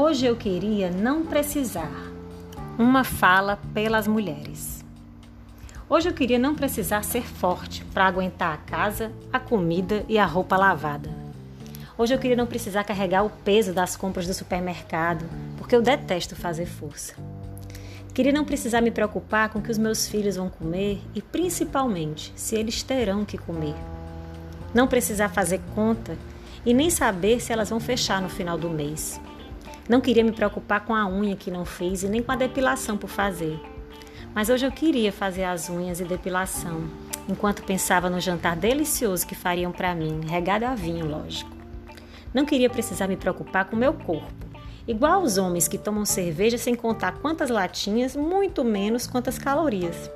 Hoje eu queria não precisar. Uma fala pelas mulheres. Hoje eu queria não precisar ser forte para aguentar a casa, a comida e a roupa lavada. Hoje eu queria não precisar carregar o peso das compras do supermercado, porque eu detesto fazer força. Queria não precisar me preocupar com o que os meus filhos vão comer e principalmente se eles terão que comer. Não precisar fazer conta e nem saber se elas vão fechar no final do mês. Não queria me preocupar com a unha que não fiz e nem com a depilação por fazer. Mas hoje eu queria fazer as unhas e depilação, enquanto pensava no jantar delicioso que fariam para mim, regado a vinho, lógico. Não queria precisar me preocupar com meu corpo, igual os homens que tomam cerveja sem contar quantas latinhas, muito menos quantas calorias.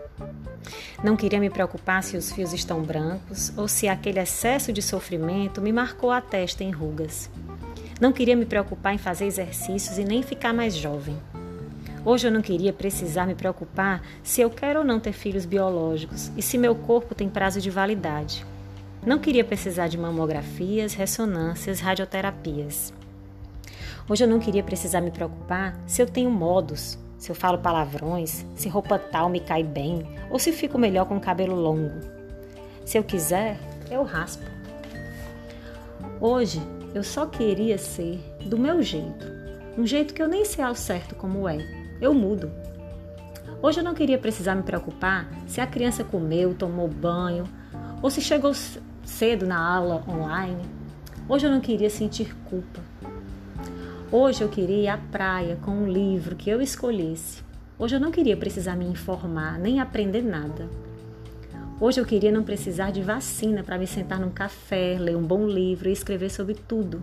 Não queria me preocupar se os fios estão brancos ou se aquele excesso de sofrimento me marcou a testa em rugas. Não queria me preocupar em fazer exercícios e nem ficar mais jovem. Hoje eu não queria precisar me preocupar se eu quero ou não ter filhos biológicos e se meu corpo tem prazo de validade. Não queria precisar de mamografias, ressonâncias, radioterapias. Hoje eu não queria precisar me preocupar se eu tenho modos, se eu falo palavrões, se roupa tal me cai bem ou se fico melhor com cabelo longo. Se eu quiser, eu raspo. Hoje eu só queria ser do meu jeito, um jeito que eu nem sei ao certo como é. Eu mudo. Hoje eu não queria precisar me preocupar se a criança comeu, tomou banho ou se chegou cedo na aula online. Hoje eu não queria sentir culpa. Hoje eu queria ir à praia com um livro que eu escolhesse. Hoje eu não queria precisar me informar nem aprender nada. Hoje eu queria não precisar de vacina para me sentar num café, ler um bom livro e escrever sobre tudo.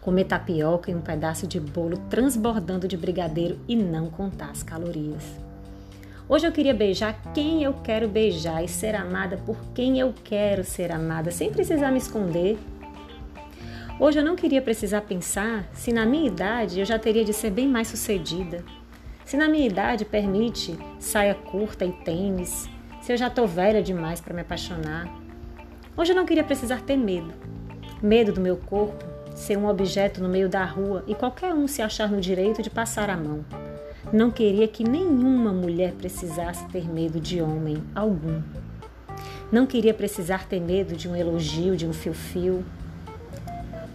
Comer tapioca e um pedaço de bolo transbordando de brigadeiro e não contar as calorias. Hoje eu queria beijar quem eu quero beijar e ser amada por quem eu quero ser amada, sem precisar me esconder. Hoje eu não queria precisar pensar se na minha idade eu já teria de ser bem mais sucedida. Se na minha idade permite saia curta e tênis, se eu já estou velha demais para me apaixonar. Hoje eu não queria precisar ter medo. Medo do meu corpo ser um objeto no meio da rua e qualquer um se achar no direito de passar a mão. Não queria que nenhuma mulher precisasse ter medo de homem algum. Não queria precisar ter medo de um elogio, de um fio-fio.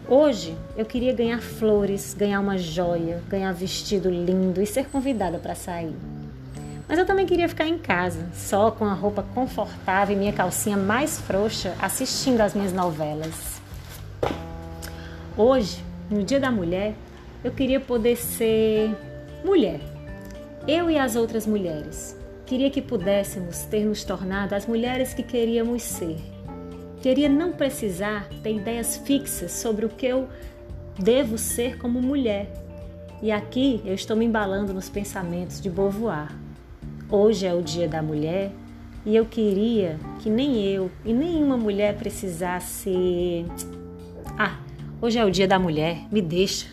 Hoje eu queria ganhar flores, ganhar uma joia, ganhar vestido lindo e ser convidada para sair. Mas eu também queria ficar em casa, só com a roupa confortável e minha calcinha mais frouxa, assistindo às minhas novelas. Hoje, no Dia da Mulher, eu queria poder ser mulher. Eu e as outras mulheres. Queria que pudéssemos ter nos tornado as mulheres que queríamos ser. Queria não precisar ter ideias fixas sobre o que eu devo ser como mulher. E aqui eu estou me embalando nos pensamentos de Beauvoir. Hoje é o Dia da Mulher e eu queria que nem eu e nenhuma mulher precisasse. Ah, hoje é o Dia da Mulher, me deixa.